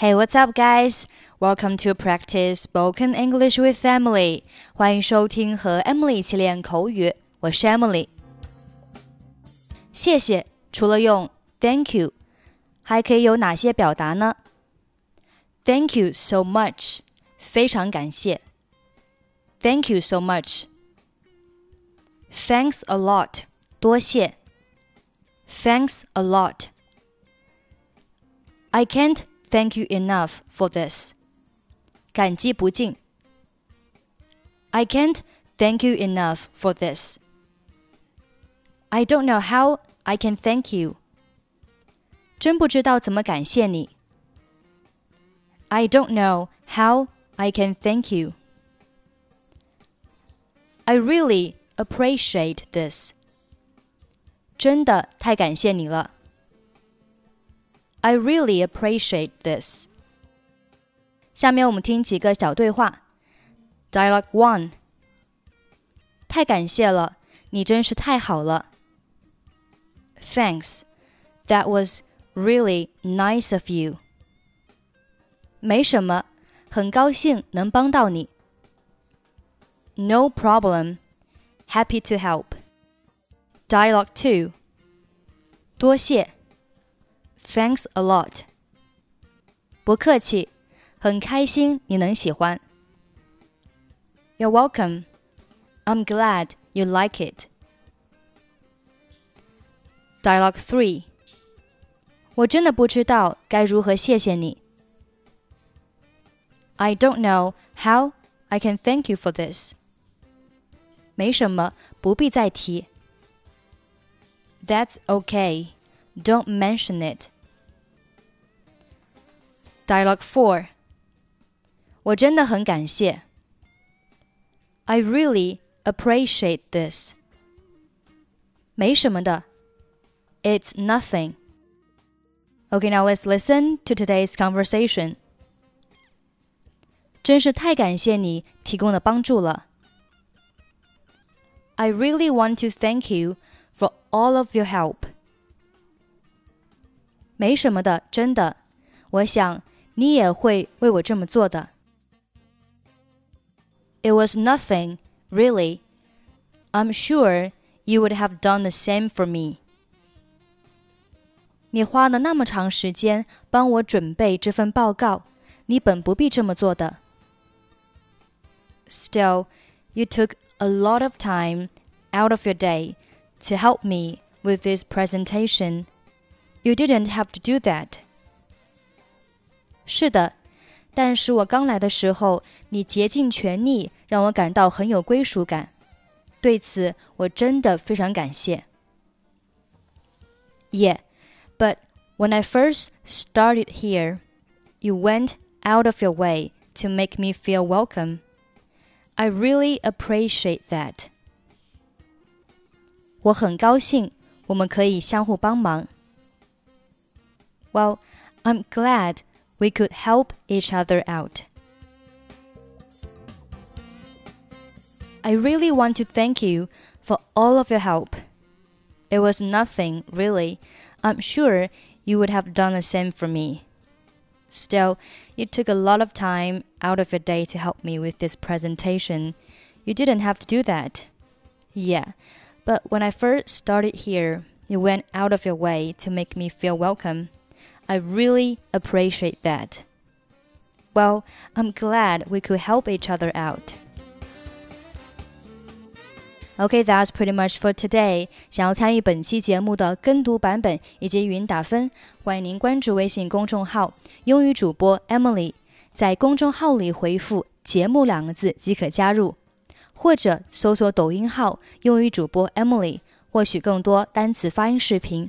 Hey, what's up, guys? Welcome to practice spoken English with Emily. 欢迎收听和 Emily 一起练口语。我是 Emily。谢谢，除了用 Thank you，还可以有哪些表达呢？Thank you so much，非常感谢。Thank you so much. Thanks a lot. 多谢。Thanks a lot. I can't thank you enough for this. 感激不尽。I can't thank you enough for this. I don't know how I can thank you. 真不知道怎么感谢你。I don't know how I can thank you. I really appreciate this. 真的太感谢你了。 I really appreciate this. 下面我们听几个小对话。Dialogue one. 太感谢了，你真是太好了。Thanks. That was really nice of you. 没什么，很高兴能帮到你。No problem. Happy to help. Dialogue 2. 多谢。 Thanks a lot. 不客气，很开心你能喜欢。You're welcome. I'm glad you like it. Dialogue 3. 我真的不知道该如何谢谢你。I don't know how I can thank you for this. 没什么，不必再提。That's okay. Don't mention it. Dialogue 4. 我真的很感谢。I really appreciate this. 没什么的。It's nothing. Okay, now let's listen to today's conversation. 真是太感谢你提供的帮助了。I really want to thank you for all of your help. 没什么的，真的。我想你也会为我这么做的。It was nothing, really. I'm sure you would have done the same for me. 你花了那么长时间帮我准备这份报告，你本不必这么做的。Still, you took a lot of time out of your day to help me with this presentation. You didn't have to do that. 是的，但是我刚来的时候，你竭尽全力，让我感到很有归属感。对此，我真的非常感谢。Yeah, but when I first started here, you went out of your way to make me feel welcome. I really appreciate that. 我很高兴，我们可以相互帮忙。 Well, I'm glad we could help each other out. I really want to thank you for all of your help. It was nothing, really. I'm sure you would have done the same for me. Still, you took a lot of time out of your day to help me with this presentation. You didn't have to do that. Yeah, but when I first started here, you went out of your way to make me feel welcome. I really appreciate that. Well, I'm glad we could help each other out. Okay, that's pretty much for today. 想要参与本期节目的跟读版本以及语音打分，欢迎您关注微信公众号“英语主播 Emily”，在公众号里回复“节目”两个字即可加入，或者搜索抖音号“英语主播 Emily”，获取更多单词发音视频。